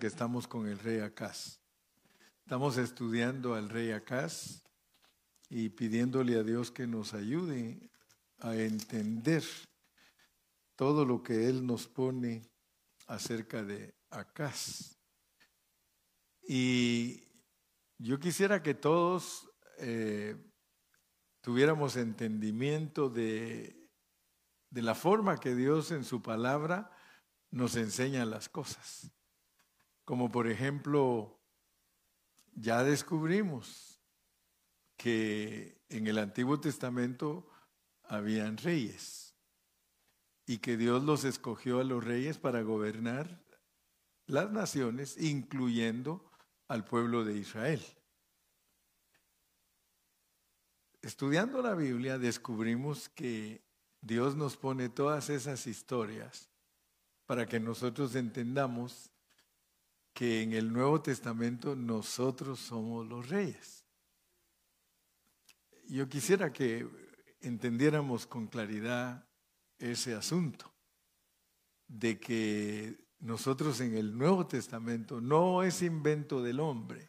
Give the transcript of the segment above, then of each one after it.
que estamos con el rey Acaz. Estamos estudiando al rey Acaz y pidiéndole a Dios que nos ayude a entender todo lo que Él nos pone acerca de Acaz. Y yo quisiera que todos eh, tuviéramos entendimiento de, de la forma que Dios en su palabra nos enseña las cosas. Como por ejemplo, ya descubrimos que en el Antiguo Testamento habían reyes y que Dios los escogió a los reyes para gobernar las naciones, incluyendo al pueblo de Israel. Estudiando la Biblia descubrimos que Dios nos pone todas esas historias para que nosotros entendamos que en el Nuevo Testamento nosotros somos los reyes. Yo quisiera que entendiéramos con claridad ese asunto de que nosotros en el Nuevo Testamento no es invento del hombre,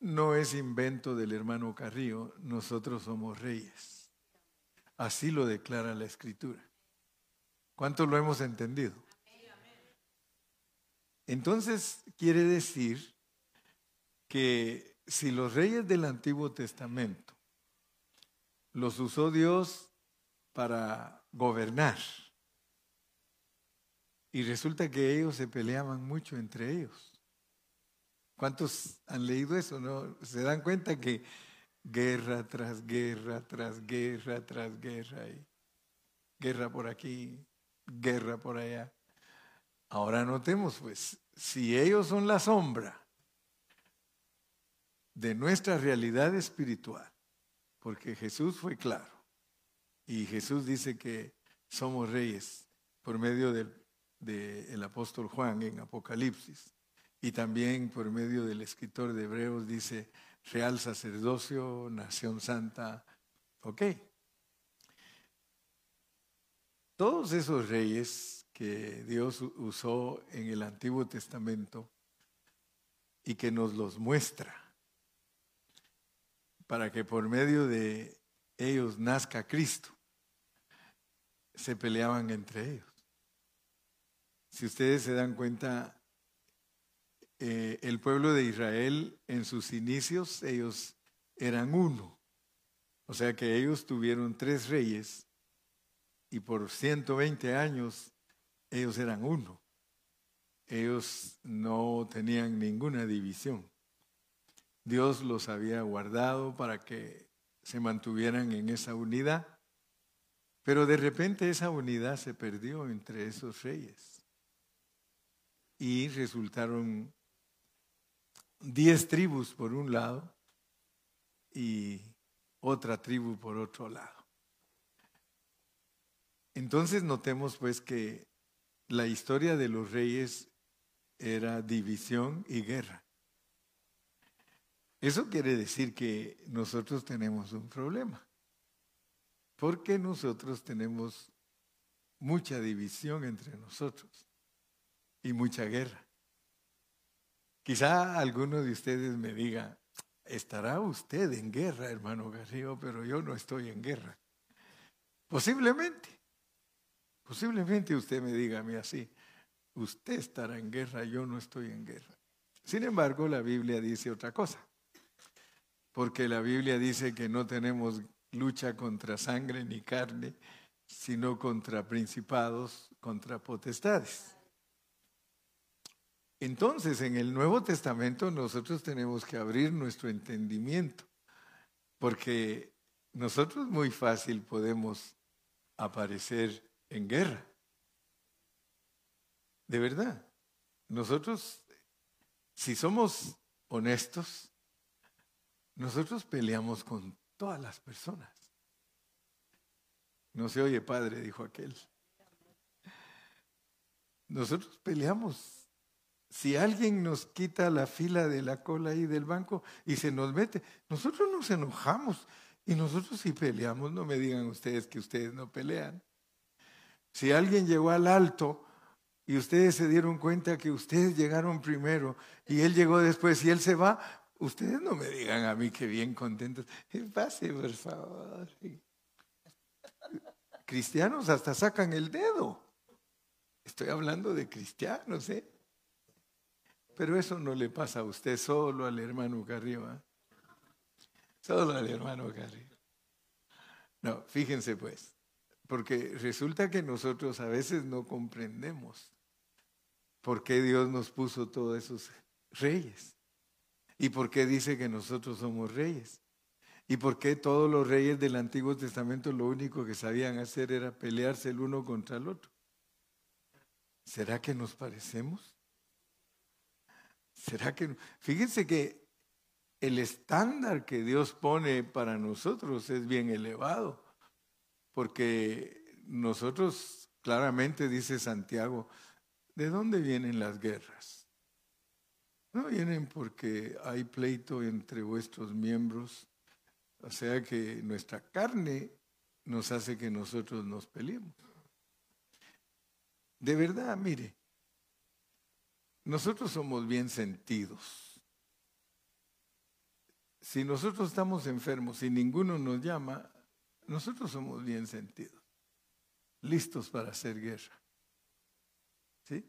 no es invento del hermano Carrillo, nosotros somos reyes. Así lo declara la Escritura. ¿Cuánto lo hemos entendido? Entonces quiere decir que si los reyes del Antiguo Testamento los usó Dios para gobernar, y resulta que ellos se peleaban mucho entre ellos. ¿Cuántos han leído eso? No? Se dan cuenta que guerra tras guerra, tras guerra, tras guerra, y guerra por aquí, guerra por allá. Ahora notemos, pues, si ellos son la sombra de nuestra realidad espiritual, porque Jesús fue claro, y Jesús dice que somos reyes por medio del apóstol Juan en Apocalipsis, y también por medio del escritor de Hebreos dice, real sacerdocio, nación santa, ok. Todos esos reyes Dios usó en el Antiguo Testamento y que nos los muestra para que por medio de ellos nazca Cristo. Se peleaban entre ellos. Si ustedes se dan cuenta, eh, el pueblo de Israel en sus inicios, ellos eran uno. O sea que ellos tuvieron tres reyes y por 120 años ellos eran uno. Ellos no tenían ninguna división. Dios los había guardado para que se mantuvieran en esa unidad. Pero de repente esa unidad se perdió entre esos reyes. Y resultaron diez tribus por un lado y otra tribu por otro lado. Entonces notemos pues que la historia de los reyes era división y guerra. Eso quiere decir que nosotros tenemos un problema, porque nosotros tenemos mucha división entre nosotros y mucha guerra. Quizá alguno de ustedes me diga, estará usted en guerra, hermano Garrido, pero yo no estoy en guerra. Posiblemente. Posiblemente usted me diga a mí así, usted estará en guerra, yo no estoy en guerra. Sin embargo, la Biblia dice otra cosa, porque la Biblia dice que no tenemos lucha contra sangre ni carne, sino contra principados, contra potestades. Entonces, en el Nuevo Testamento nosotros tenemos que abrir nuestro entendimiento, porque nosotros muy fácil podemos aparecer en guerra. De verdad. Nosotros, si somos honestos, nosotros peleamos con todas las personas. No se oye, padre, dijo aquel. Nosotros peleamos. Si alguien nos quita la fila de la cola ahí del banco y se nos mete, nosotros nos enojamos y nosotros sí peleamos. No me digan ustedes que ustedes no pelean. Si alguien llegó al alto y ustedes se dieron cuenta que ustedes llegaron primero y él llegó después y él se va, ustedes no me digan a mí que bien contentos. Pase, por favor. Cristianos hasta sacan el dedo. Estoy hablando de cristianos, ¿eh? Pero eso no le pasa a usted, solo al hermano que arriba. Solo al hermano arriba. No, fíjense pues, porque resulta que nosotros a veces no comprendemos por qué Dios nos puso todos esos reyes y por qué dice que nosotros somos reyes. ¿Y por qué todos los reyes del Antiguo Testamento lo único que sabían hacer era pelearse el uno contra el otro? ¿Será que nos parecemos? ¿Será que Fíjense que el estándar que Dios pone para nosotros es bien elevado, porque nosotros claramente dice Santiago, ¿de dónde vienen las guerras? No vienen porque hay pleito entre vuestros miembros, o sea que nuestra carne nos hace que nosotros nos peleemos. De verdad, mire, nosotros somos bien sentidos. Si nosotros estamos enfermos y ninguno nos llama, nosotros somos bien sentidos, listos para hacer guerra. ¿Sí?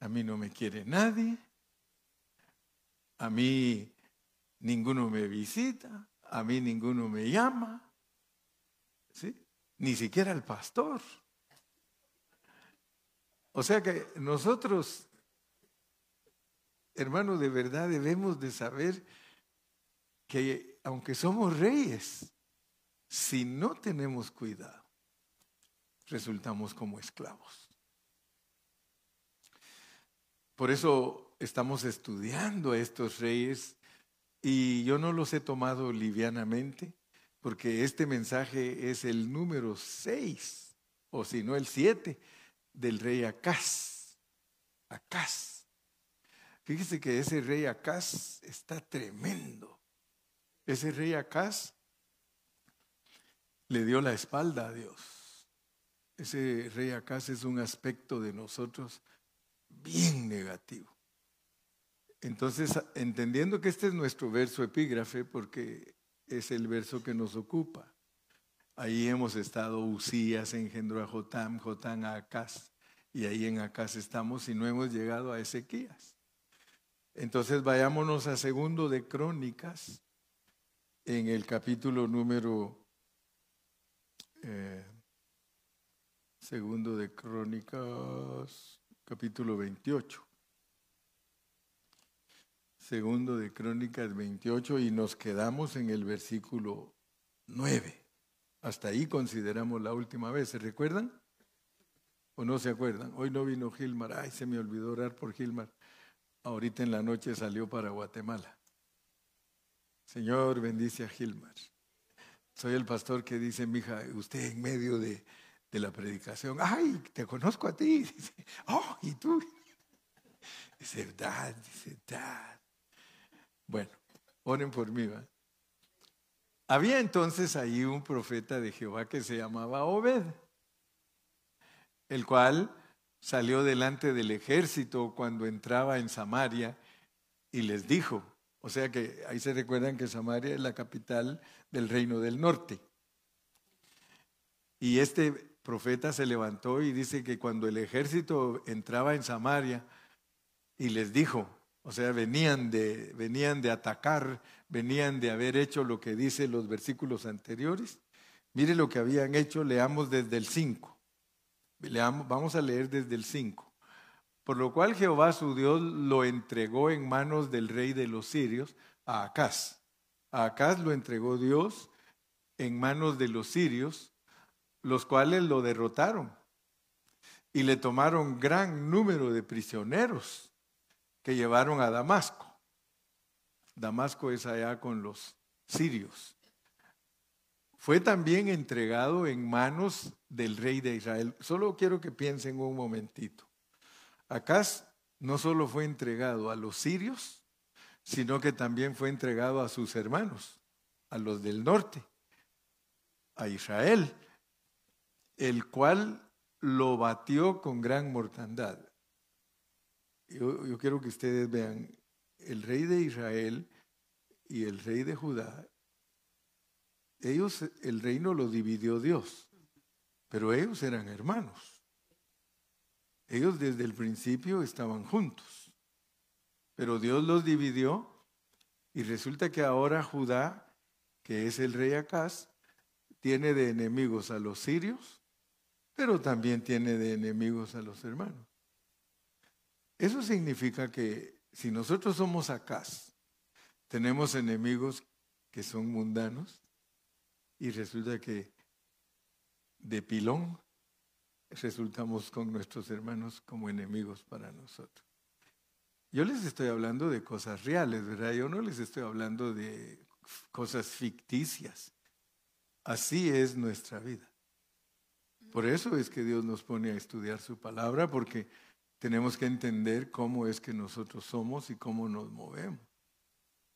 A mí no me quiere nadie, a mí ninguno me visita, a mí ninguno me llama, ¿sí? Ni siquiera el pastor. O sea que nosotros, hermanos, de verdad debemos de saber que aunque somos reyes, si no tenemos cuidado, resultamos como esclavos. Por eso estamos estudiando a estos reyes y yo no los he tomado livianamente, porque este mensaje es el número 6, o si no el 7 del rey Acaz. Acaz. Fíjese que ese rey Acaz está tremendo. Ese rey Acaz le dio la espalda a Dios. Ese rey Acaz es un aspecto de nosotros bien negativo. Entonces, entendiendo que este es nuestro verso epígrafe, porque es el verso que nos ocupa, Ahí hemos estado, Usías engendró a Jotam, Jotam a Acaz, y ahí en Acaz estamos y no hemos llegado a Ezequías. Entonces vayámonos a segundo de Crónicas, en el capítulo número, segundo de Crónicas, capítulo 28. Segundo de Crónicas 28 y nos quedamos en el versículo 9. Hasta ahí consideramos la última vez, ¿se recuerdan? ¿O no se acuerdan? Hoy no vino Gilmar, ay, se me olvidó orar por Gilmar. Ahorita en la noche salió para Guatemala. Señor, bendice a Gilmar. Soy el pastor que dice, mija, usted en medio de, la predicación, ay, te conozco a ti. Dice, oh, y tú. Dice, dad, dice, dad. Bueno, oren por mí, ¿va? Había entonces ahí un profeta de Jehová que se llamaba Obed, el cual salió delante del ejército cuando entraba en Samaria y les dijo, o sea que ahí se recuerdan que Samaria es la capital del reino del norte. Y este profeta se levantó y dice que cuando el ejército entraba en Samaria y les dijo, o sea, venían de, venían de atacar, venían de haber hecho lo que dice los versículos anteriores. Mire lo que habían hecho, leamos desde el 5. Leamos, vamos a leer desde el 5. Por lo cual Jehová su Dios lo entregó en manos del rey de los sirios, a Acaz. A Acaz lo entregó Dios en manos de los sirios, los cuales lo derrotaron y le tomaron gran número de prisioneros que llevaron a Damasco. Damasco es allá con los sirios. Fue también entregado en manos del rey de Israel. Solo quiero que piensen un momentito. Acá no solo fue entregado a los sirios, sino que también fue entregado a sus hermanos, a los del norte, a Israel, el cual lo batió con gran mortandad. Yo, quiero que ustedes vean, el rey de Israel y el rey de Judá, ellos, el reino lo dividió Dios, pero ellos eran hermanos. Ellos desde el principio estaban juntos, pero Dios los dividió y resulta que ahora Judá, que es el rey Acaz, tiene de enemigos a los sirios, pero también tiene de enemigos a los hermanos. Eso significa que si nosotros somos Acaz, tenemos enemigos que son mundanos y resulta que de pilón resultamos con nuestros hermanos como enemigos para nosotros. Yo les estoy hablando de cosas reales, ¿verdad? Yo no les estoy hablando de cosas ficticias. Así es nuestra vida. Por eso es que Dios nos pone a estudiar su palabra, porque tenemos que entender cómo es que nosotros somos y cómo nos movemos.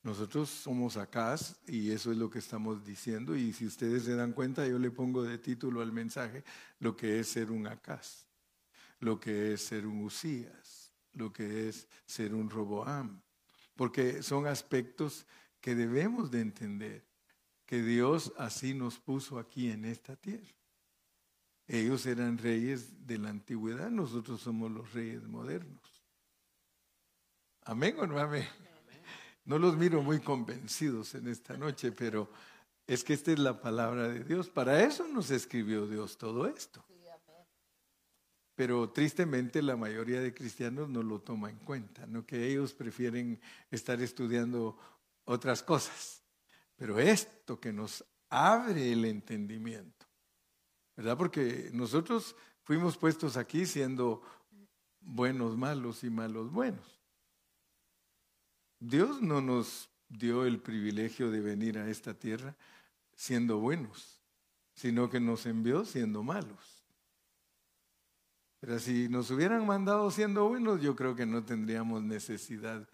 Nosotros somos acá y eso es lo que estamos diciendo. Y si ustedes se dan cuenta, yo le pongo de título al mensaje lo que es ser un acás, lo que es ser un usías lo que es ser un Roboam, porque son aspectos que debemos de entender, que Dios así nos puso aquí en esta tierra. Ellos eran reyes de la antigüedad, nosotros somos los reyes modernos. Amén o no amén. No los miro muy convencidos en esta noche, pero es que esta es la palabra de Dios. Para eso nos escribió Dios todo esto. Pero tristemente la mayoría de cristianos no lo toma en cuenta, ¿no? que ellos prefieren estar estudiando otras cosas. Pero esto que nos abre el entendimiento, ¿verdad? Porque nosotros fuimos puestos aquí siendo buenos malos y malos buenos. Dios no nos dio el privilegio de venir a esta tierra siendo buenos, sino que nos envió siendo malos. Pero si nos hubieran mandado siendo buenos, yo creo que no tendríamos necesidad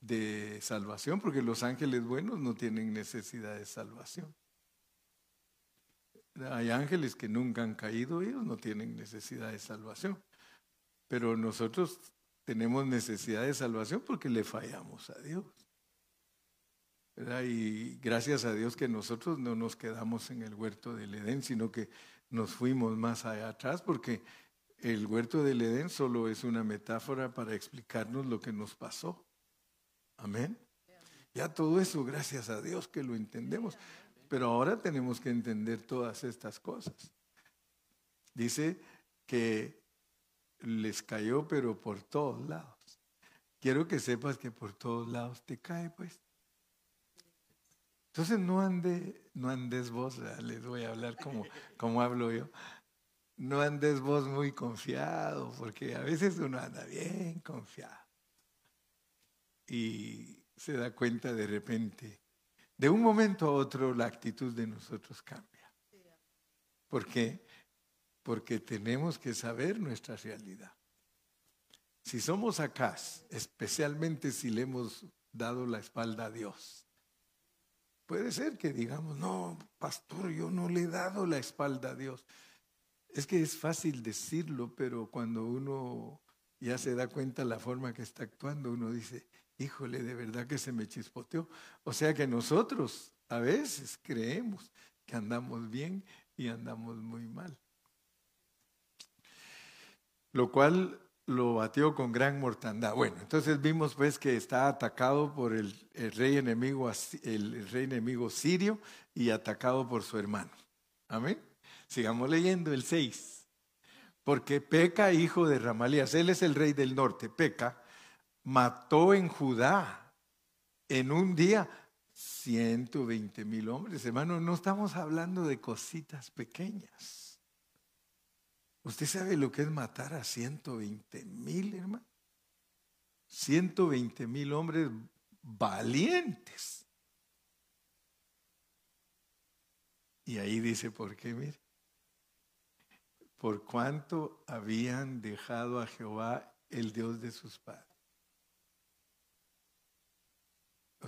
de salvación, porque los ángeles buenos no tienen necesidad de salvación. Hay ángeles que nunca han caído, ellos no tienen necesidad de salvación. Pero nosotros tenemos necesidad de salvación porque le fallamos a Dios. Y gracias a Dios que nosotros no nos quedamos en el huerto del Edén, sino que nos fuimos más allá atrás porque el huerto del Edén solo es una metáfora para explicarnos lo que nos pasó. Amén. Ya todo eso, gracias a Dios que lo entendemos. Pero ahora tenemos que entender todas estas cosas. Dice que les cayó, pero por todos lados. Quiero que sepas que por todos lados te cae, pues. Entonces no ande, no andes vos, les voy a hablar como, como hablo yo no andes vos muy confiado, porque a veces uno anda bien confiado. Y se da cuenta de repente, de un momento a otro la actitud de nosotros cambia. ¿Por qué? Porque tenemos que saber nuestra realidad. Si somos acá, especialmente si le hemos dado la espalda a Dios, puede ser que digamos, no, pastor, yo no le he dado la espalda a Dios. Es que es fácil decirlo, pero cuando uno ya se da cuenta la forma que está actuando, uno dice, híjole, de verdad que se me chispoteó. O sea que nosotros a veces creemos que andamos bien y andamos muy mal. Lo cual lo batió con gran mortandad. Bueno, entonces vimos pues que está atacado por el, rey enemigo, el rey enemigo sirio y atacado por su hermano. Amén. Sigamos leyendo el 6. Porque Peca, hijo de Ramalías, él es el rey del norte, Peca, mató en Judá en un día 120 mil hombres. Hermano, no estamos hablando de cositas pequeñas. ¿Usted sabe lo que es matar a 120 mil, hermano? 120 mil hombres valientes. Y ahí dice, ¿por qué? Mire, por cuanto habían dejado a Jehová, el Dios de sus padres.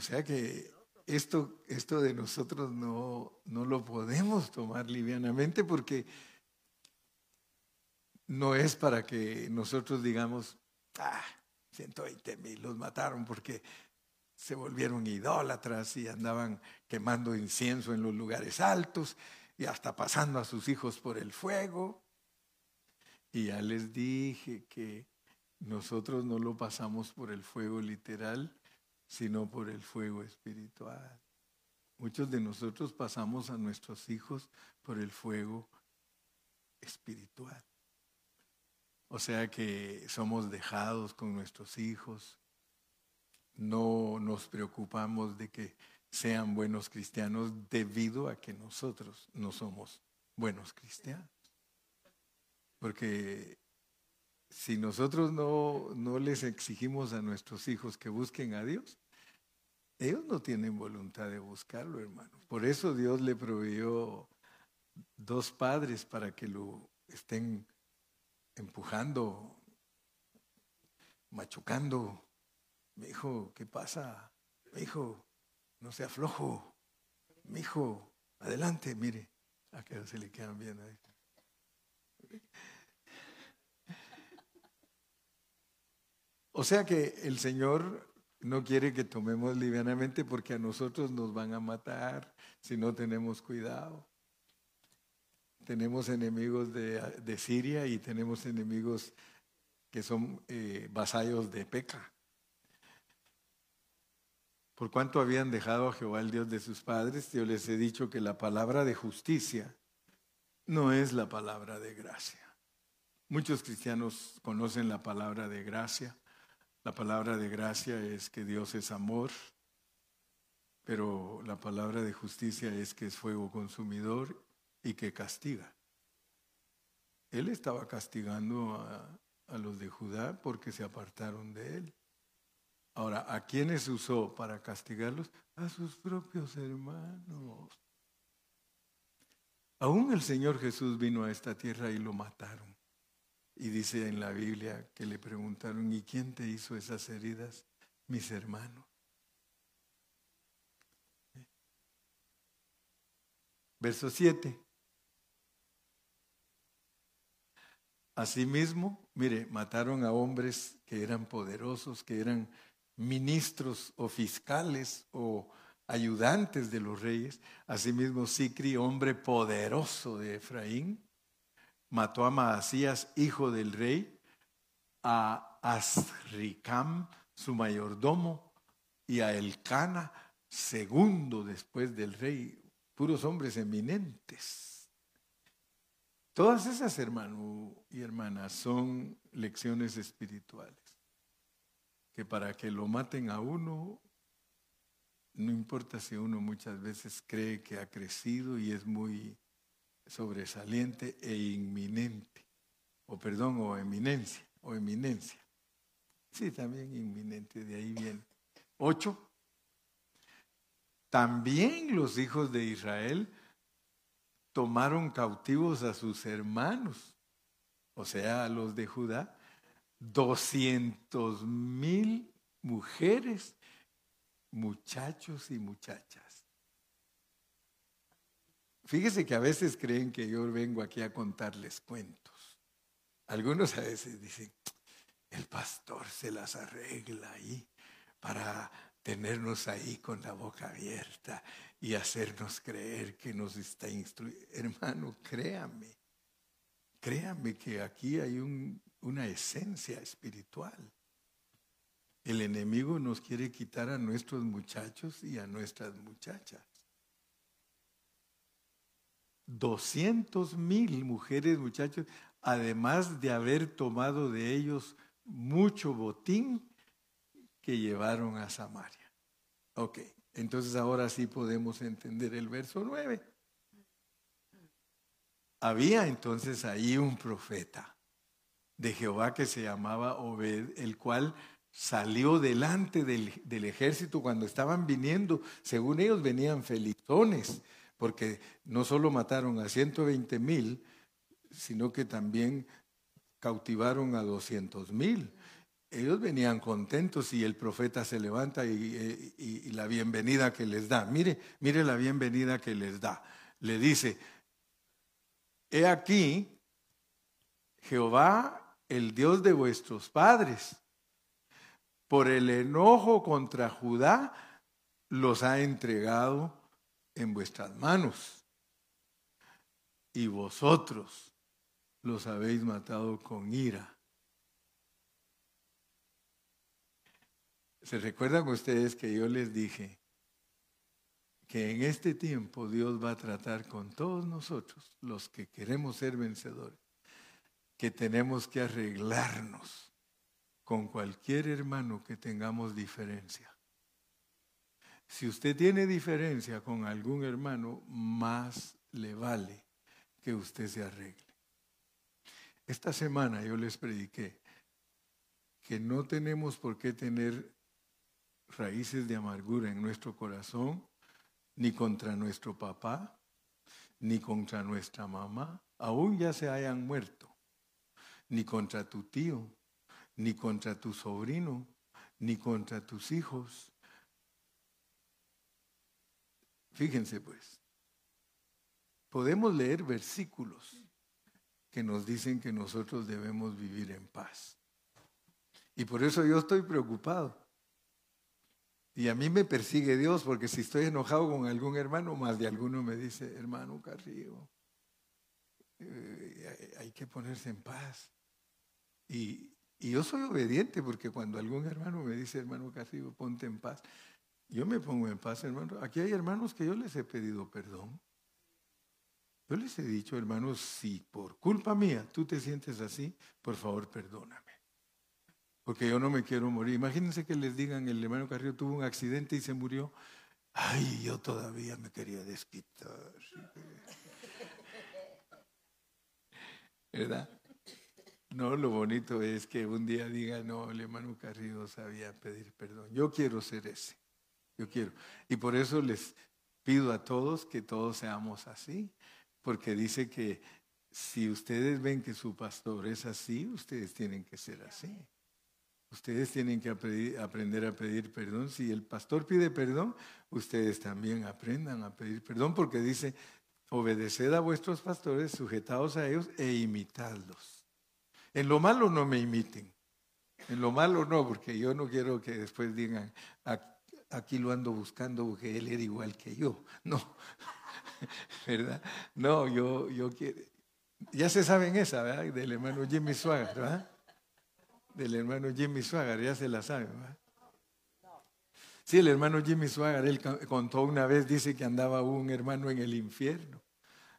O sea que esto, esto de nosotros no, no lo podemos tomar livianamente porque no es para que nosotros digamos, ah, 120 mil los mataron porque se volvieron idólatras y andaban quemando incienso en los lugares altos y hasta pasando a sus hijos por el fuego. Y ya les dije que nosotros no lo pasamos por el fuego literal, sino por el fuego espiritual. Muchos de nosotros pasamos a nuestros hijos por el fuego espiritual. O sea que somos dejados con nuestros hijos, no nos preocupamos de que sean buenos cristianos debido a que nosotros no somos buenos cristianos. Porque si nosotros no, no les exigimos a nuestros hijos que busquen a Dios, ellos no tienen voluntad de buscarlo, hermano. Por eso Dios le proveyó dos padres para que lo estén empujando, machucando. Mi hijo, ¿qué pasa? Mi hijo, no sea flojo. Mi hijo, adelante, mire. A que se le quedan bien ahí. O sea que el Señor no quiere que tomemos livianamente porque a nosotros nos van a matar si no tenemos cuidado. Tenemos enemigos de, Siria y tenemos enemigos que son eh, vasallos de Peca. Por cuanto habían dejado a Jehová el Dios de sus padres, yo les he dicho que la palabra de justicia no es la palabra de gracia. Muchos cristianos conocen la palabra de gracia, la palabra de gracia es que Dios es amor, pero la palabra de justicia es que es fuego consumidor y que castiga. Él estaba castigando a, los de Judá porque se apartaron de él. Ahora, ¿a quiénes usó para castigarlos? A sus propios hermanos. Aún el Señor Jesús vino a esta tierra y lo mataron. Y dice en la Biblia que le preguntaron, ¿y quién te hizo esas heridas? Mis hermanos. Verso 7. Asimismo, mire, mataron a hombres que eran poderosos, que eran ministros o fiscales o ayudantes de los reyes. Asimismo, Sicri, hombre poderoso de Efraín, mató a Maasías, hijo del rey, a Asricam, su mayordomo, y a Elcana, segundo después del rey, puros hombres eminentes. Todas esas, hermanos y hermanas, son lecciones espirituales. Que para que lo maten a uno, no importa si uno muchas veces cree que ha crecido y es muy sobresaliente e inminente, o perdón, o eminencia, o eminencia. Sí, también inminente, de ahí viene. Ocho. También los hijos de Israel tomaron cautivos a sus hermanos, o sea, a los de Judá, doscientos mil mujeres, muchachos y muchachas. Fíjese que a veces creen que yo vengo aquí a contarles cuentos. Algunos a veces dicen, el pastor se las arregla ahí para tenernos ahí con la boca abierta y hacernos creer que nos está instruyendo. Hermano, créame, créame que aquí hay una esencia espiritual. El enemigo nos quiere quitar a nuestros muchachos y a nuestras muchachas. 200 mil mujeres, muchachos, además de haber tomado de ellos mucho botín que llevaron a Samaria. Ok, entonces ahora sí podemos entender el verso 9. Había entonces ahí un profeta de Jehová que se llamaba Obed, el cual salió delante del, del ejército cuando estaban viniendo, según ellos venían felizones porque no solo mataron a 120 mil, sino que también cautivaron a 200 mil. Ellos venían contentos y el profeta se levanta y, y, la bienvenida que les da. Mire, mire la bienvenida que les da. Le dice, he aquí, Jehová, el Dios de vuestros padres, por el enojo contra Judá, los ha entregado en vuestras manos. Y vosotros los habéis matado con ira. ¿Se recuerdan ustedes que yo les dije que en este tiempo Dios va a tratar con todos nosotros, los que queremos ser vencedores, que tenemos que arreglarnos con cualquier hermano que tengamos diferencia. Si usted tiene diferencia con algún hermano, más le vale que usted se arregle. Esta semana yo les prediqué que no tenemos por qué tener raíces de amargura en nuestro corazón, ni contra nuestro papá, ni contra nuestra mamá, aún ya se hayan muerto, ni contra tu tío, ni contra tu sobrino, ni contra tus hijos. Fíjense pues, podemos leer versículos que nos dicen que nosotros debemos vivir en paz. Y por eso yo estoy preocupado. Y a mí me persigue Dios porque si estoy enojado con algún hermano, más de alguno me dice, hermano Carrillo, eh, hay que ponerse en paz. Y, y, yo soy obediente porque cuando algún hermano me dice, hermano Carrillo, ponte en paz, yo me pongo en paz, hermano. Aquí hay hermanos que yo les he pedido perdón. Yo les he dicho, hermanos, si por culpa mía tú te sientes así, por favor perdóname. Porque yo no me quiero morir. Imagínense que les digan, el hermano Carrillo tuvo un accidente y se murió. Ay, yo todavía me quería desquitar. ¿Verdad? No, lo bonito es que un día diga, no, el hermano Carrillo sabía pedir perdón. Yo quiero ser ese. Yo quiero. Y por eso les pido a todos que todos seamos así porque dice que si ustedes ven que su pastor es así, ustedes tienen que ser así. Ustedes tienen que aprender a pedir perdón. Si el pastor pide perdón, ustedes también aprendan a pedir perdón porque dice, obedeced a vuestros pastores, sujetaos a ellos e imitadlos. En lo malo no me imiten. En lo malo no, porque yo no quiero que después digan, aquí lo ando buscando porque él era igual que yo. No, ¿verdad? No, yo, yo quiero. Ya se saben esa, ¿verdad? Del hermano Jimmy Swagger, ¿verdad? Del hermano Jimmy Swagger, ya se la saben, ¿verdad? Sí, el hermano Jimmy Swagger, él contó una vez, dice que andaba un hermano en el infierno,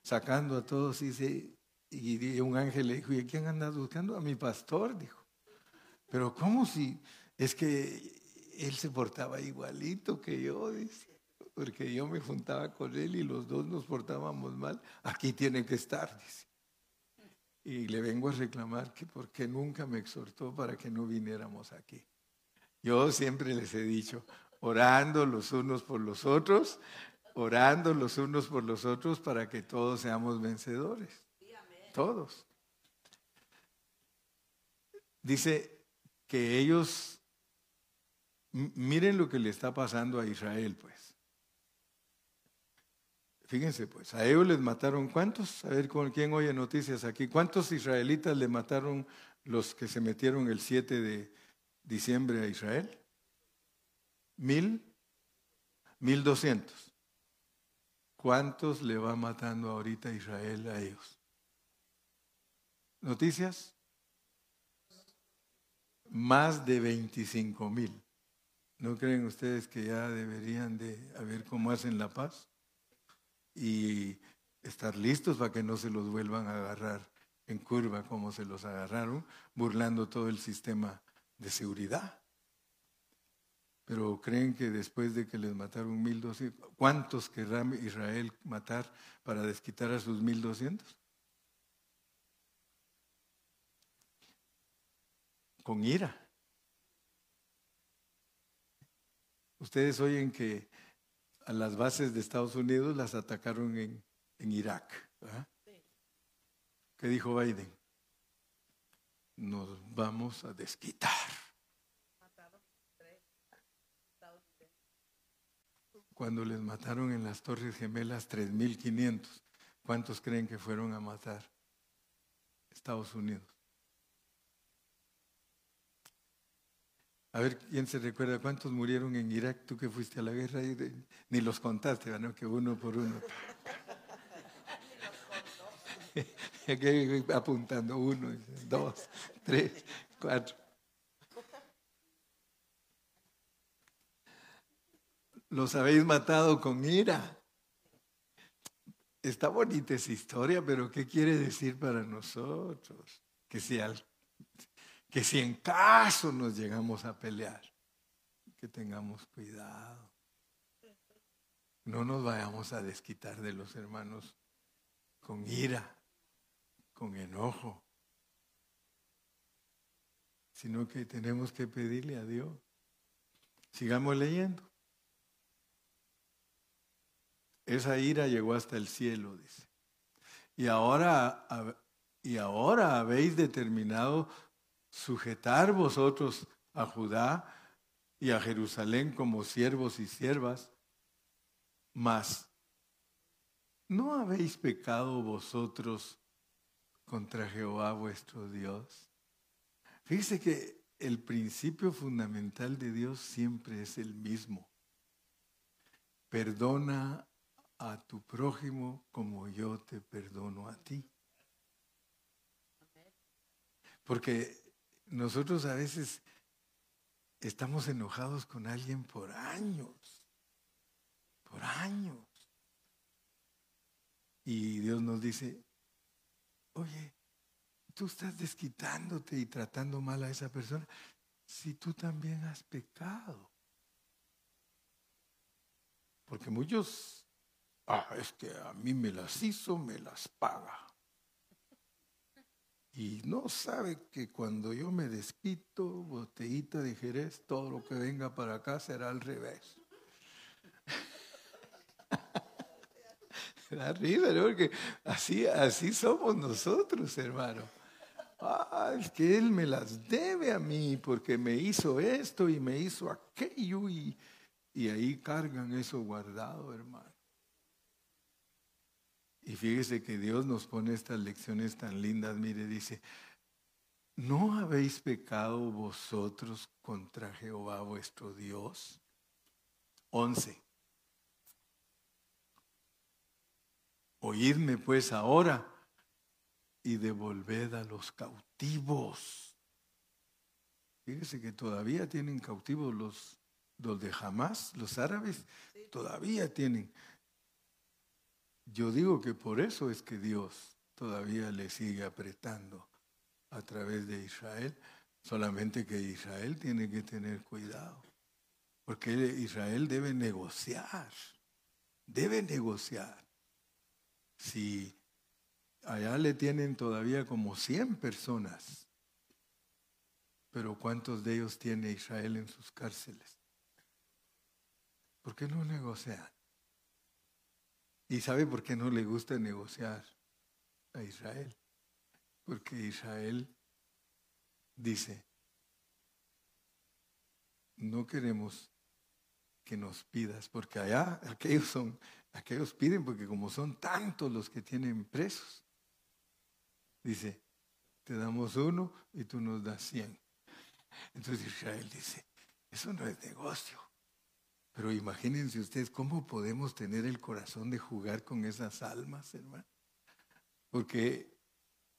sacando a todos, dice, y un ángel le dijo, ¿y quién anda buscando? A mi pastor, dijo. Pero ¿cómo si? Es que él se portaba igualito que yo, dice porque yo me juntaba con él y los dos nos portábamos mal, aquí tiene que estar, dice. Y le vengo a reclamar que porque nunca me exhortó para que no viniéramos aquí. Yo siempre les he dicho, orando los unos por los otros, orando los unos por los otros para que todos seamos vencedores. Todos. Dice que ellos, miren lo que le está pasando a Israel, pues. Fíjense, pues, a ellos les mataron cuántos, a ver con quién oye noticias aquí, cuántos israelitas le mataron los que se metieron el 7 de diciembre a Israel? Mil, mil doscientos. ¿Cuántos le va matando ahorita Israel a ellos? ¿Noticias? Más de 25 mil. ¿No creen ustedes que ya deberían de a ver cómo hacen la paz? y estar listos para que no se los vuelvan a agarrar en curva como se los agarraron, burlando todo el sistema de seguridad. Pero creen que después de que les mataron 1200, ¿cuántos querrá Israel matar para desquitar a sus 1200? Con ira. Ustedes oyen que a las bases de Estados Unidos las atacaron en, Irak. ¿Qué dijo Biden? Nos vamos a desquitar. Cuando les mataron en las Torres Gemelas 3.500, ¿cuántos creen que fueron a matar? Estados Unidos. A ver, ¿quién se recuerda cuántos murieron en Irak? Tú que fuiste a la guerra ni los contaste, ¿no? Que uno por uno. Aquí apuntando uno, dos, tres, cuatro. Los habéis matado con ira. Está bonita esa historia, pero ¿qué quiere decir para nosotros? Que si, que si en caso nos llegamos a pelear, que tengamos cuidado. No nos vayamos a desquitar de los hermanos con ira, con enojo, sino que tenemos que pedirle a Dios. Sigamos leyendo. Esa ira llegó hasta el cielo, dice. Y ahora, y ahora habéis determinado sujetar vosotros a Judá y a Jerusalén como siervos y siervas, mas ¿no habéis pecado vosotros contra Jehová vuestro Dios? Fíjese que el principio fundamental de Dios siempre es el mismo. Perdona a tu prójimo como yo te perdono a ti. Porque nosotros a veces estamos enojados con alguien por años, por años. Y Dios nos dice, oye, tú estás desquitándote y tratando mal a esa persona si tú también has pecado. Porque muchos Ah, es que a mí me las hizo, me las paga. Y no sabe que cuando yo me desquito, botellita de Jerez, todo lo que venga para acá será al revés. da risa, ¿no? Porque así, así somos nosotros, hermano. Ah, es que él me las debe a mí porque me hizo esto y me hizo aquello y, y ahí cargan eso guardado, hermano. Y fíjese que Dios nos pone estas lecciones tan lindas. Mire, dice, ¿no habéis pecado vosotros contra Jehová vuestro Dios? 11. Oídme pues ahora y devolved a los cautivos. Fíjese que todavía tienen cautivos los, los de Hamas, los árabes, todavía tienen. Yo digo que por eso es que Dios todavía le sigue apretando a través de Israel, solamente que Israel tiene que tener cuidado, porque Israel debe negociar, debe negociar. Si allá le tienen todavía como 100 personas, pero ¿cuántos de ellos tiene Israel en sus cárceles? ¿Por qué no negocian? ¿Y sabe por qué no le gusta negociar a Israel? Porque Israel dice, no queremos que nos pidas, porque allá aquellos son, aquellos piden porque como son tantos los que tienen presos, dice, te damos uno y tú nos das cien. Entonces Israel dice, eso no es negocio. Pero imagínense ustedes cómo podemos tener el corazón de jugar con esas almas, hermano. Porque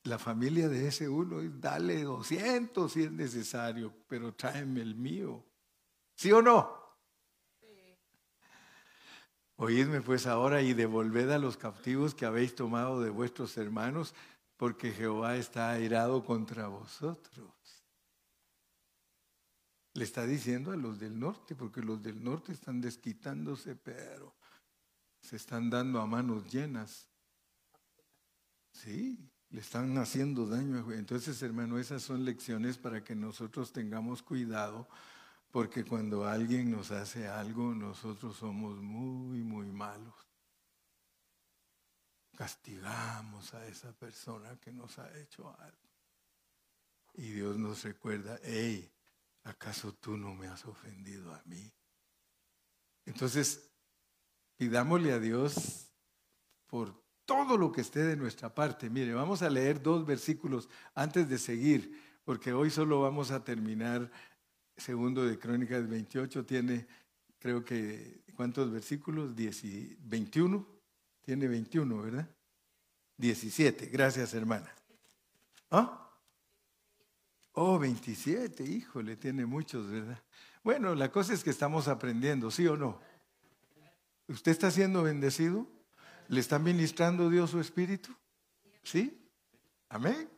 la familia de ese uno, dale 200 si es necesario, pero tráeme el mío. ¿Sí o no? Oídme pues ahora y devolved a los cautivos que habéis tomado de vuestros hermanos, porque Jehová está airado contra vosotros. Le está diciendo a los del norte, porque los del norte están desquitándose, pero se están dando a manos llenas. Sí, le están haciendo daño. Entonces, hermano, esas son lecciones para que nosotros tengamos cuidado, porque cuando alguien nos hace algo, nosotros somos muy, muy malos. Castigamos a esa persona que nos ha hecho algo. Y Dios nos recuerda, hey, ¿acaso tú no me has ofendido a mí? Entonces, pidámosle a Dios por todo lo que esté de nuestra parte. Mire, vamos a leer dos versículos antes de seguir, porque hoy solo vamos a terminar segundo de Crónicas 28, tiene creo que, ¿cuántos versículos? 21, tiene 21, ¿verdad? 17, gracias hermana. ¿Ah? Oh, 27, híjole, tiene muchos, ¿verdad? Bueno, la cosa es que estamos aprendiendo, ¿sí o no? ¿Usted está siendo bendecido? ¿Le está ministrando Dios su espíritu? ¿Sí? Amén.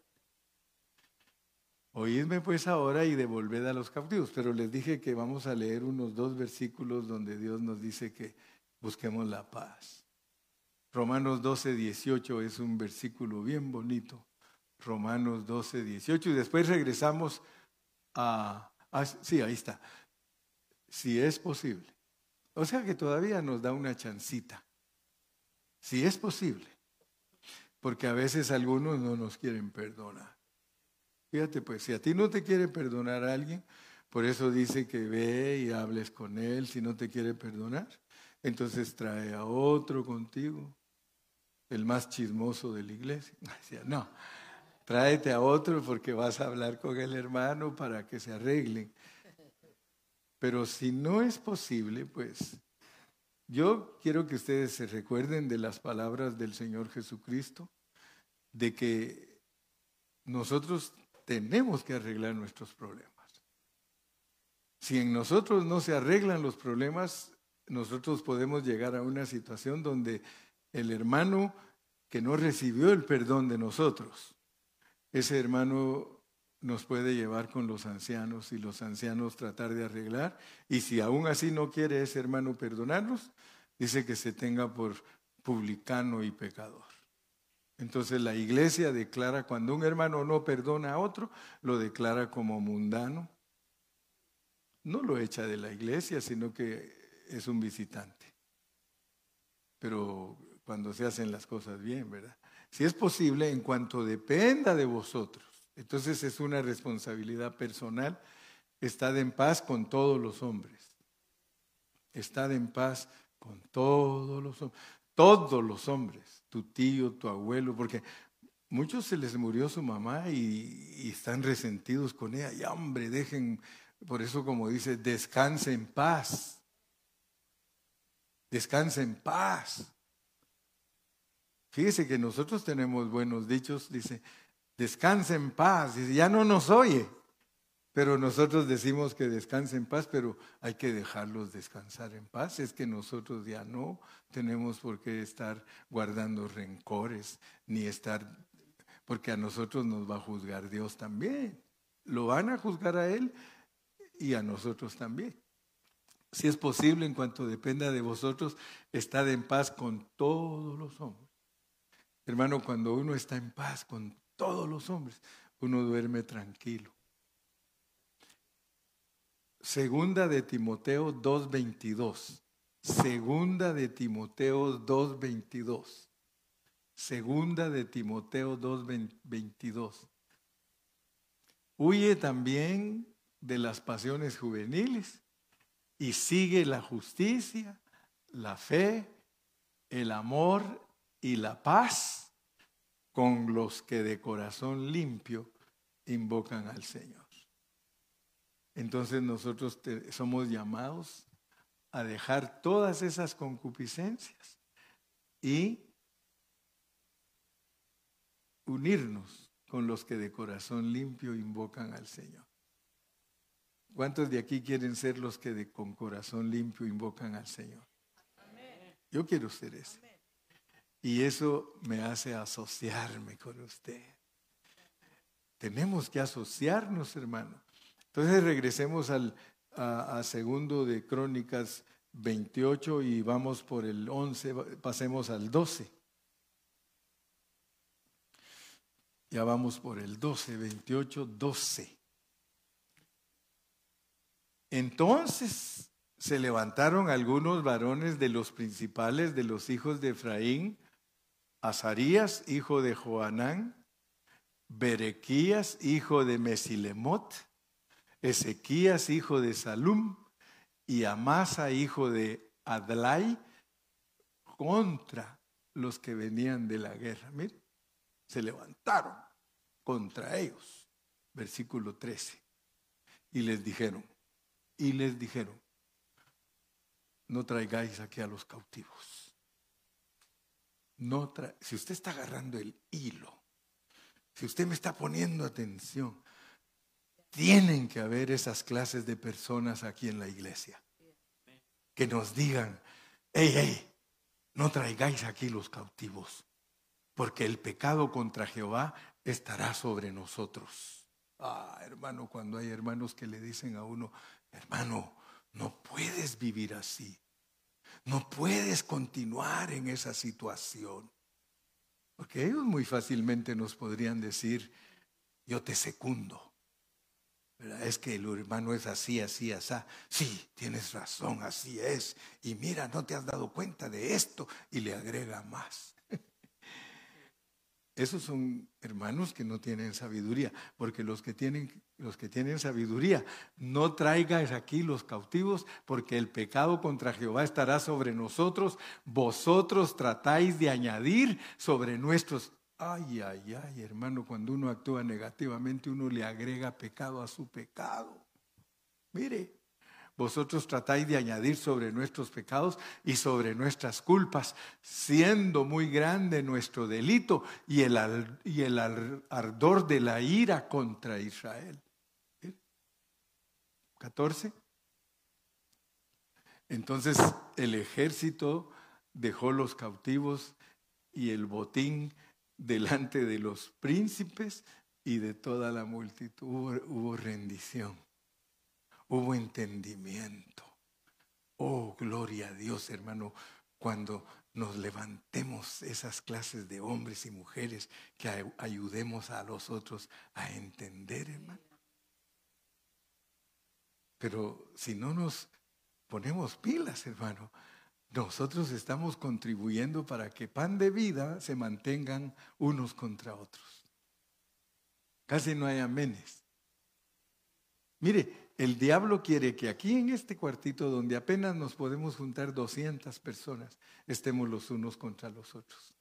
Oídme pues ahora y devolved a los cautivos. Pero les dije que vamos a leer unos dos versículos donde Dios nos dice que busquemos la paz. Romanos 12, 18 es un versículo bien bonito. Romanos 12, 18. Y después regresamos a, a... Sí, ahí está. Si es posible. O sea que todavía nos da una chancita. Si es posible. Porque a veces algunos no nos quieren perdonar. Fíjate, pues, si a ti no te quiere perdonar alguien, por eso dice que ve y hables con él si no te quiere perdonar. Entonces trae a otro contigo, el más chismoso de la iglesia. No, tráete a otro porque vas a hablar con el hermano para que se arreglen. Pero si no es posible, pues yo quiero que ustedes se recuerden de las palabras del Señor Jesucristo, de que nosotros tenemos que arreglar nuestros problemas. Si en nosotros no se arreglan los problemas, nosotros podemos llegar a una situación donde el hermano que no recibió el perdón de nosotros, ese hermano nos puede llevar con los ancianos y los ancianos tratar de arreglar. Y si aún así no quiere ese hermano perdonarnos, dice que se tenga por publicano y pecador. Entonces la iglesia declara, cuando un hermano no perdona a otro, lo declara como mundano. No lo echa de la iglesia, sino que es un visitante. Pero cuando se hacen las cosas bien, ¿verdad? Si es posible, en cuanto dependa de vosotros, entonces es una responsabilidad personal, estad en paz con todos los hombres. Estad en paz con todos los hombres. Todos los hombres tu tío, tu abuelo, porque muchos se les murió su mamá y, están resentidos con ella. Y hombre, dejen, por eso como dice, descanse en paz. Descanse en paz. Fíjese que nosotros tenemos buenos dichos, dice, descanse en paz. Dice, ya no nos oye. Pero nosotros decimos que descanse en paz, pero hay que dejarlos descansar en paz. Es que nosotros ya no tenemos por qué estar guardando rencores, ni estar, porque a nosotros nos va a juzgar Dios también. Lo van a juzgar a Él y a nosotros también. Si es posible, en cuanto dependa de vosotros, estad en paz con todos los hombres. Hermano, cuando uno está en paz con todos los hombres, uno duerme tranquilo. Segunda de Timoteo 2.22. Segunda de Timoteo 2.22. Segunda de Timoteo 2.22. Huye también de las pasiones juveniles y sigue la justicia, la fe, el amor y la paz con los que de corazón limpio invocan al Señor. Entonces nosotros somos llamados a dejar todas esas concupiscencias y unirnos con los que de corazón limpio invocan al Señor. ¿Cuántos de aquí quieren ser los que de, con corazón limpio invocan al Señor? Yo quiero ser ese. Y eso me hace asociarme con usted. Tenemos que asociarnos, hermano. Entonces regresemos al, a, segundo de Crónicas 28 y vamos por el 11, pasemos al 12. Ya vamos por el 12, 28, 12. Entonces se levantaron algunos varones de los principales de los hijos de Efraín, Azarías, hijo de Joanán, Berequías, hijo de Mesilemot, Ezequías, hijo de Salum, y Amasa, hijo de Adlai, contra los que venían de la guerra. Miren, se levantaron contra ellos. Versículo 13. Y les dijeron, y les dijeron, no traigáis aquí a los cautivos. No si usted está agarrando el hilo, si usted me está poniendo atención, tienen que haber esas clases de personas aquí en la iglesia que nos digan, hey, hey, no traigáis aquí los cautivos, porque el pecado contra Jehová estará sobre nosotros. Ah, hermano, cuando hay hermanos que le dicen a uno, hermano, no puedes vivir así, no puedes continuar en esa situación. Porque ellos muy fácilmente nos podrían decir, yo te secundo. Es que el hermano es así, así, así. Sí, tienes razón, así es. Y mira, no te has dado cuenta de esto. Y le agrega más. Esos son hermanos que no tienen sabiduría, porque los que tienen, los que tienen sabiduría, no traigáis aquí los cautivos, porque el pecado contra Jehová estará sobre nosotros. Vosotros tratáis de añadir sobre nuestros Ay, ay, ay, hermano, cuando uno actúa negativamente, uno le agrega pecado a su pecado. Mire, vosotros tratáis de añadir sobre nuestros pecados y sobre nuestras culpas, siendo muy grande nuestro delito y el, ardor de la ira contra Israel. 14. Entonces el ejército dejó los cautivos y el botín delante de los príncipes y de toda la multitud. Hubo, rendición, hubo entendimiento. Oh, gloria a Dios, hermano, cuando nos levantemos esas clases de hombres y mujeres que ayudemos a los otros a entender, hermano. Pero si no nos ponemos pilas, hermano, nosotros estamos contribuyendo para que pan de vida se mantengan unos contra otros. Casi no hay amenes. Mire, el diablo quiere que aquí en este cuartito donde apenas nos podemos juntar 200 personas, estemos los unos contra los otros.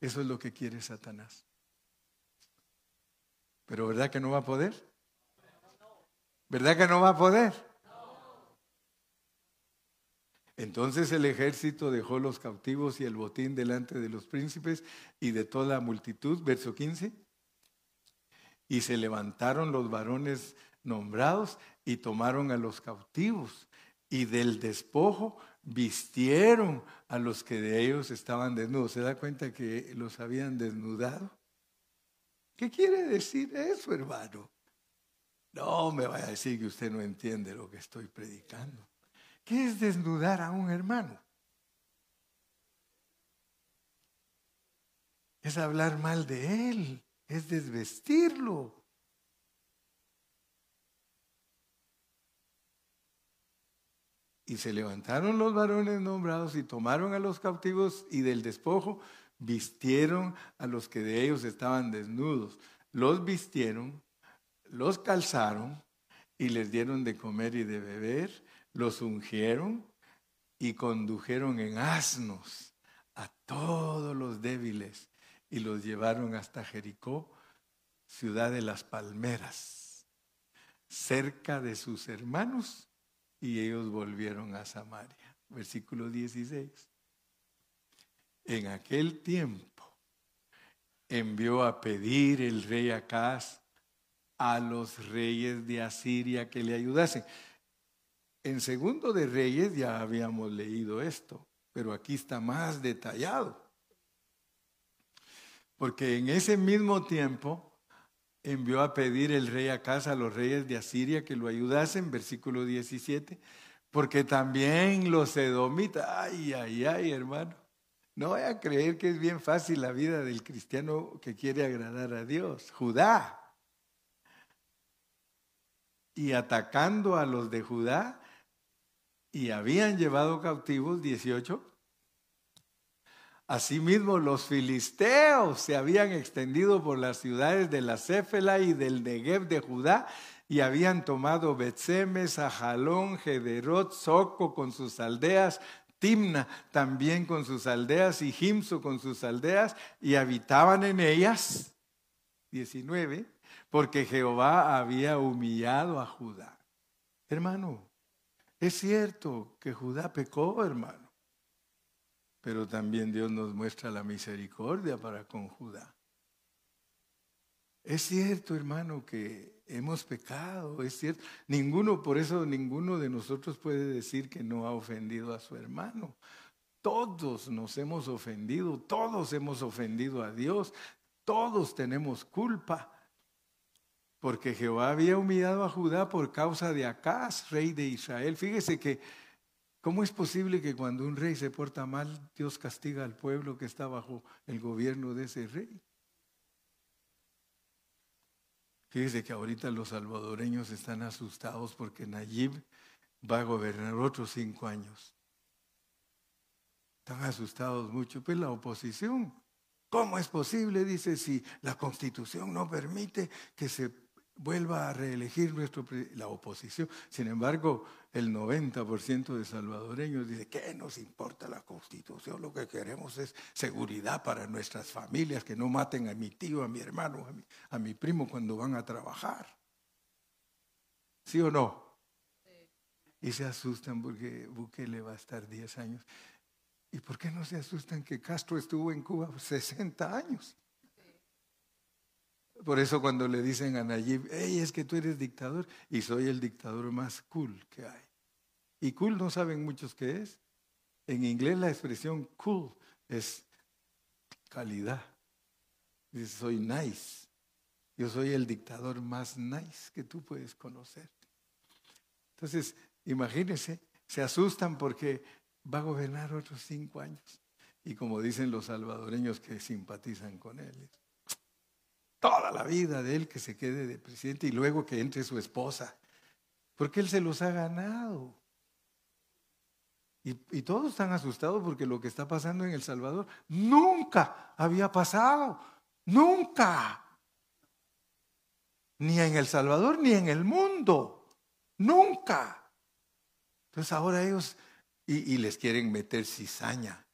Eso es lo que quiere Satanás. Pero ¿verdad que no va a poder? ¿Verdad que no va a poder? Entonces el ejército dejó los cautivos y el botín delante de los príncipes y de toda la multitud, verso 15. Y se levantaron los varones nombrados y tomaron a los cautivos y del despojo vistieron a los que de ellos estaban desnudos. ¿Se da cuenta que los habían desnudado? ¿Qué quiere decir eso, hermano? No me vaya a decir que usted no entiende lo que estoy predicando. ¿Qué es desnudar a un hermano? Es hablar mal de él, es desvestirlo. Y se levantaron los varones nombrados y tomaron a los cautivos y del despojo vistieron a los que de ellos estaban desnudos. Los vistieron, los calzaron y les dieron de comer y de beber los ungieron y condujeron en asnos a todos los débiles y los llevaron hasta Jericó, ciudad de las palmeras, cerca de sus hermanos, y ellos volvieron a Samaria. Versículo 16. En aquel tiempo envió a pedir el rey Acaz a los reyes de Asiria que le ayudasen. En Segundo de Reyes ya habíamos leído esto, pero aquí está más detallado. Porque en ese mismo tiempo envió a pedir el rey a casa a los reyes de Asiria que lo ayudasen, versículo 17, porque también los edomitas, ay, ay, ay, hermano, no voy a creer que es bien fácil la vida del cristiano que quiere agradar a Dios. Judá. Y atacando a los de Judá, y habían llevado cautivos 18. Asimismo, los filisteos se habían extendido por las ciudades de la Céfela y del Negev de Judá y habían tomado Betsemes, Ajalón, Gederot, Soco con sus aldeas, Timna también con sus aldeas y Jimso con sus aldeas y habitaban en ellas. 19. Porque Jehová había humillado a Judá. Hermano, es cierto que Judá pecó, hermano. Pero también Dios nos muestra la misericordia para con Judá. Es cierto, hermano, que hemos pecado, es cierto. Ninguno, por eso ninguno de nosotros puede decir que no ha ofendido a su hermano. Todos nos hemos ofendido, todos hemos ofendido a Dios, todos tenemos culpa. Porque Jehová había humillado a Judá por causa de Acaz, rey de Israel. Fíjese que, ¿cómo es posible que cuando un rey se porta mal, Dios castiga al pueblo que está bajo el gobierno de ese rey? Fíjese que ahorita los salvadoreños están asustados porque Nayib va a gobernar otros cinco años. Están asustados mucho. Pues la oposición, ¿cómo es posible? Dice, si la constitución no permite que se vuelva a reelegir nuestro, la oposición. Sin embargo, el 90% de salvadoreños dice, ¿qué nos importa la constitución? Lo que queremos es seguridad para nuestras familias, que no maten a mi tío, a mi hermano, a mi, a mi primo cuando van a trabajar. ¿Sí o no? Y se asustan porque Bukele va a estar 10 años. ¿Y por qué no se asustan que Castro estuvo en Cuba 60 años? Por eso cuando le dicen a Nayib, hey, es que tú eres dictador y soy el dictador más cool que hay. Y cool no saben muchos qué es. En inglés la expresión cool es calidad. Dice, soy nice. Yo soy el dictador más nice que tú puedes conocer. Entonces, imagínense, se asustan porque va a gobernar otros cinco años. Y como dicen los salvadoreños que simpatizan con él toda la vida de él que se quede de presidente y luego que entre su esposa, porque él se los ha ganado. Y, todos están asustados porque lo que está pasando en El Salvador nunca había pasado, nunca. Ni en El Salvador ni en el mundo, nunca. Entonces ahora ellos, y, les quieren meter cizaña.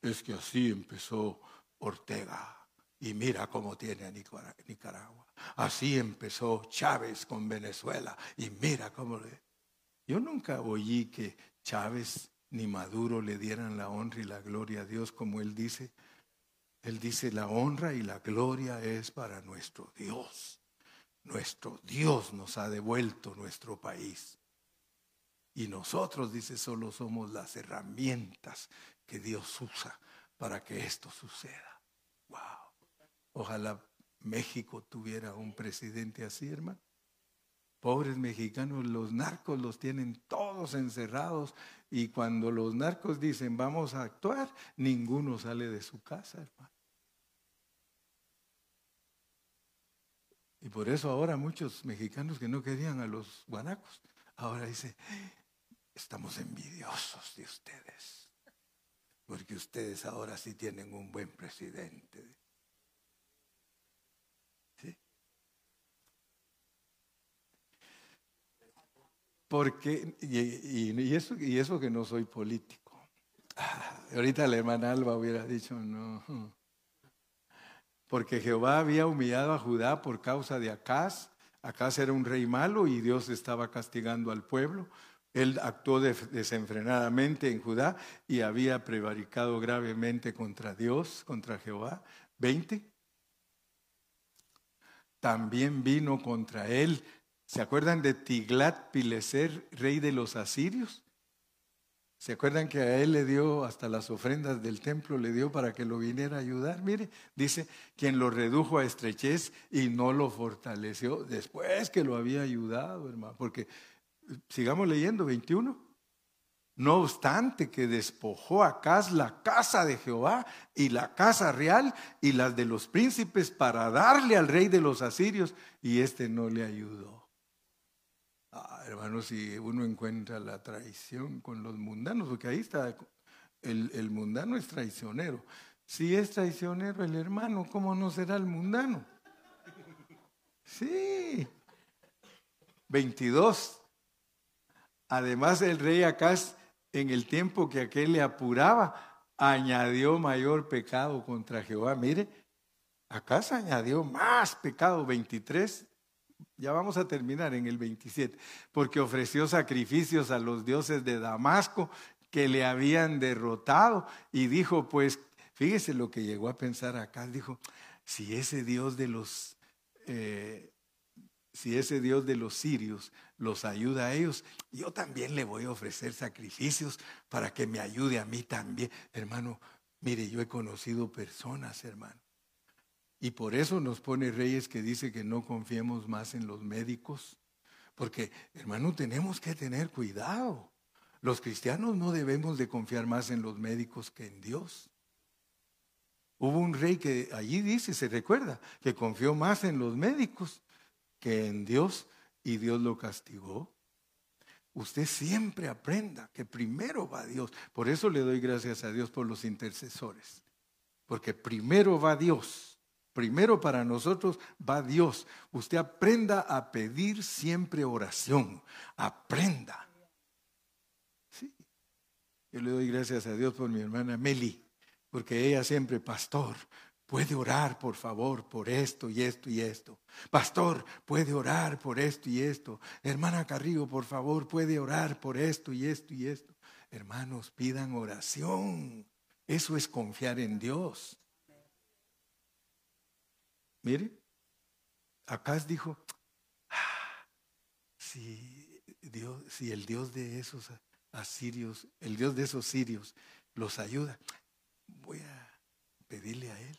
Es que así empezó Ortega y mira cómo tiene a Nicaragua. Así empezó Chávez con Venezuela. Y mira cómo le... Yo nunca oí que Chávez ni Maduro le dieran la honra y la gloria a Dios como él dice. Él dice, la honra y la gloria es para nuestro Dios. Nuestro Dios nos ha devuelto nuestro país. Y nosotros, dice, solo somos las herramientas que Dios usa para que esto suceda. Wow. Ojalá México tuviera un presidente así, hermano. Pobres mexicanos, los narcos los tienen todos encerrados y cuando los narcos dicen vamos a actuar, ninguno sale de su casa, hermano. Y por eso ahora muchos mexicanos que no querían a los guanacos, ahora dicen, estamos envidiosos de ustedes, porque ustedes ahora sí tienen un buen presidente. Porque, y, eso, y eso que no soy político. Ah, ahorita la hermana Alba hubiera dicho, no. Porque Jehová había humillado a Judá por causa de Acaz. Acaz era un rey malo y Dios estaba castigando al pueblo. Él actuó desenfrenadamente en Judá y había prevaricado gravemente contra Dios, contra Jehová. 20. También vino contra él ¿Se acuerdan de Tiglat Pileser, rey de los asirios? ¿Se acuerdan que a él le dio hasta las ofrendas del templo, le dio para que lo viniera a ayudar? Mire, dice, quien lo redujo a estrechez y no lo fortaleció después que lo había ayudado, hermano. Porque, sigamos leyendo, 21. No obstante que despojó a Acaz la casa de Jehová y la casa real y las de los príncipes para darle al rey de los asirios, y éste no le ayudó. Ah, hermano, si uno encuentra la traición con los mundanos, porque ahí está, el, el mundano es traicionero. Si es traicionero el hermano, ¿cómo no será el mundano? Sí. 22. Además, el rey Acaz en el tiempo que aquel le apuraba, añadió mayor pecado contra Jehová. Mire, se añadió más pecado, 23. Ya vamos a terminar en el 27, porque ofreció sacrificios a los dioses de Damasco que le habían derrotado y dijo, pues, fíjese lo que llegó a pensar acá, dijo, si ese Dios de los, eh, si ese Dios de los sirios los ayuda a ellos, yo también le voy a ofrecer sacrificios para que me ayude a mí también. Hermano, mire, yo he conocido personas, hermano. Y por eso nos pone Reyes que dice que no confiemos más en los médicos. Porque, hermano, tenemos que tener cuidado. Los cristianos no debemos de confiar más en los médicos que en Dios. Hubo un rey que allí dice, se recuerda, que confió más en los médicos que en Dios y Dios lo castigó. Usted siempre aprenda que primero va Dios. Por eso le doy gracias a Dios por los intercesores. Porque primero va Dios. Primero para nosotros va Dios. Usted aprenda a pedir siempre oración. Aprenda. Sí. Yo le doy gracias a Dios por mi hermana Meli porque ella siempre, pastor, puede orar por favor por esto y esto y esto. Pastor, puede orar por esto y esto. Hermana Carrillo, por favor, puede orar por esto y esto y esto. Hermanos, pidan oración. Eso es confiar en Dios. Mire, Acaz dijo, ah, si, Dios, si el Dios de esos asirios, el Dios de esos sirios los ayuda, voy a pedirle a Él.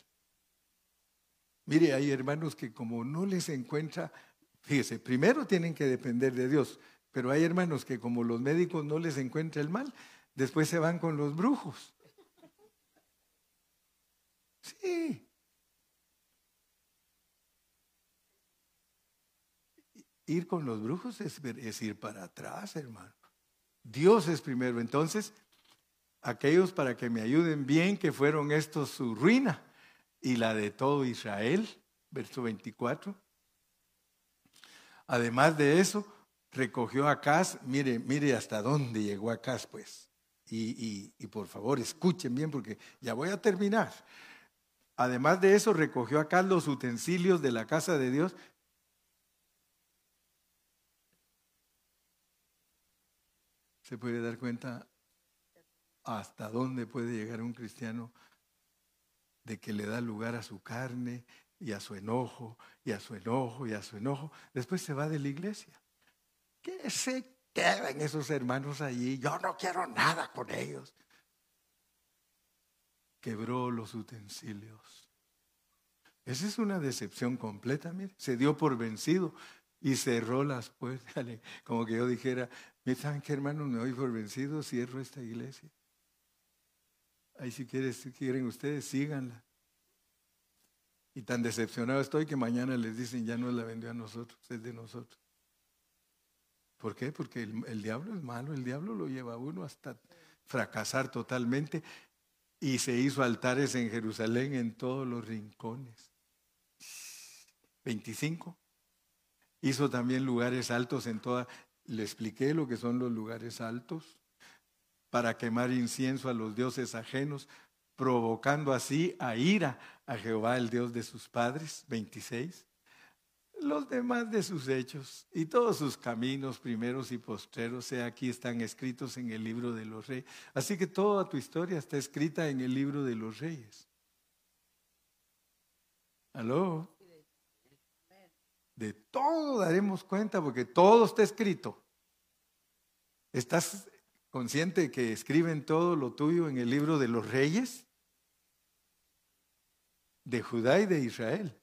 Mire, hay hermanos que como no les encuentra, fíjese, primero tienen que depender de Dios, pero hay hermanos que como los médicos no les encuentra el mal, después se van con los brujos. Sí. Ir con los brujos es, ir para atrás, hermano. Dios es primero. Entonces, aquellos para que me ayuden bien, que fueron estos su ruina y la de todo Israel, verso 24. Además de eso, recogió a Acaz, mire, mire hasta dónde llegó Acaz, pues. Y, y, por favor, escuchen bien porque ya voy a terminar. Además de eso, recogió acá los utensilios de la casa de Dios. Se puede dar cuenta hasta dónde puede llegar un cristiano de que le da lugar a su carne y a su enojo y a su enojo y a su enojo. Después se va de la iglesia. ¿Qué se quedan esos hermanos allí? Yo no quiero nada con ellos. Quebró los utensilios. Esa es una decepción completa, mire. Se dio por vencido y cerró las puertas. Como que yo dijera, ¿saben qué hermano? Me doy por vencido, cierro esta iglesia. Ahí si, si quieren ustedes, síganla. Y tan decepcionado estoy que mañana les dicen, ya no la vendió a nosotros, es de nosotros. ¿Por qué? Porque el, diablo es malo, el diablo lo lleva a uno hasta fracasar totalmente. Y se hizo altares en Jerusalén en todos los rincones. 25. Hizo también lugares altos en toda. Le expliqué lo que son los lugares altos para quemar incienso a los dioses ajenos, provocando así a ira a Jehová, el Dios de sus padres. 26. Los demás de sus hechos y todos sus caminos, primeros y postreros, sea aquí están escritos en el libro de los reyes. Así que toda tu historia está escrita en el libro de los reyes. ¿Aló? De todo daremos cuenta porque todo está escrito. Estás consciente que escriben todo lo tuyo en el libro de los reyes de Judá y de Israel.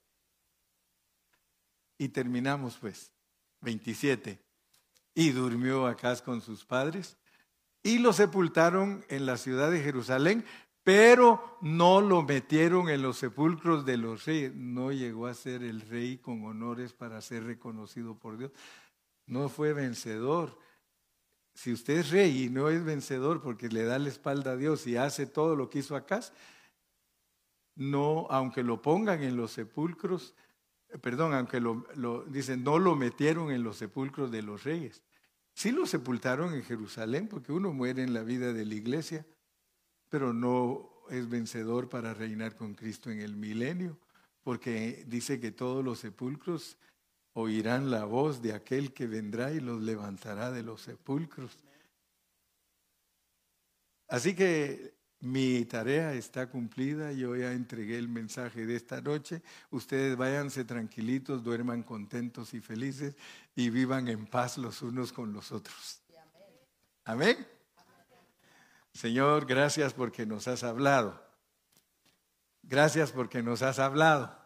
Y terminamos pues, 27. Y durmió Acaz con sus padres y lo sepultaron en la ciudad de Jerusalén, pero no lo metieron en los sepulcros de los reyes. No llegó a ser el rey con honores para ser reconocido por Dios. No fue vencedor si usted es rey y no es vencedor porque le da la espalda a Dios y hace todo lo que hizo acá, no, aunque lo pongan en los sepulcros, perdón, aunque lo, dicen, no lo metieron en los sepulcros de los reyes. Sí lo sepultaron en Jerusalén, porque uno muere en la vida de la iglesia, pero no es vencedor para reinar con Cristo en el milenio, porque dice que todos los sepulcros oirán la voz de aquel que vendrá y los levantará de los sepulcros. Así que mi tarea está cumplida, yo ya entregué el mensaje de esta noche. Ustedes váyanse tranquilitos, duerman contentos y felices y vivan en paz los unos con los otros. Amén. Señor, gracias porque nos has hablado. Gracias porque nos has hablado.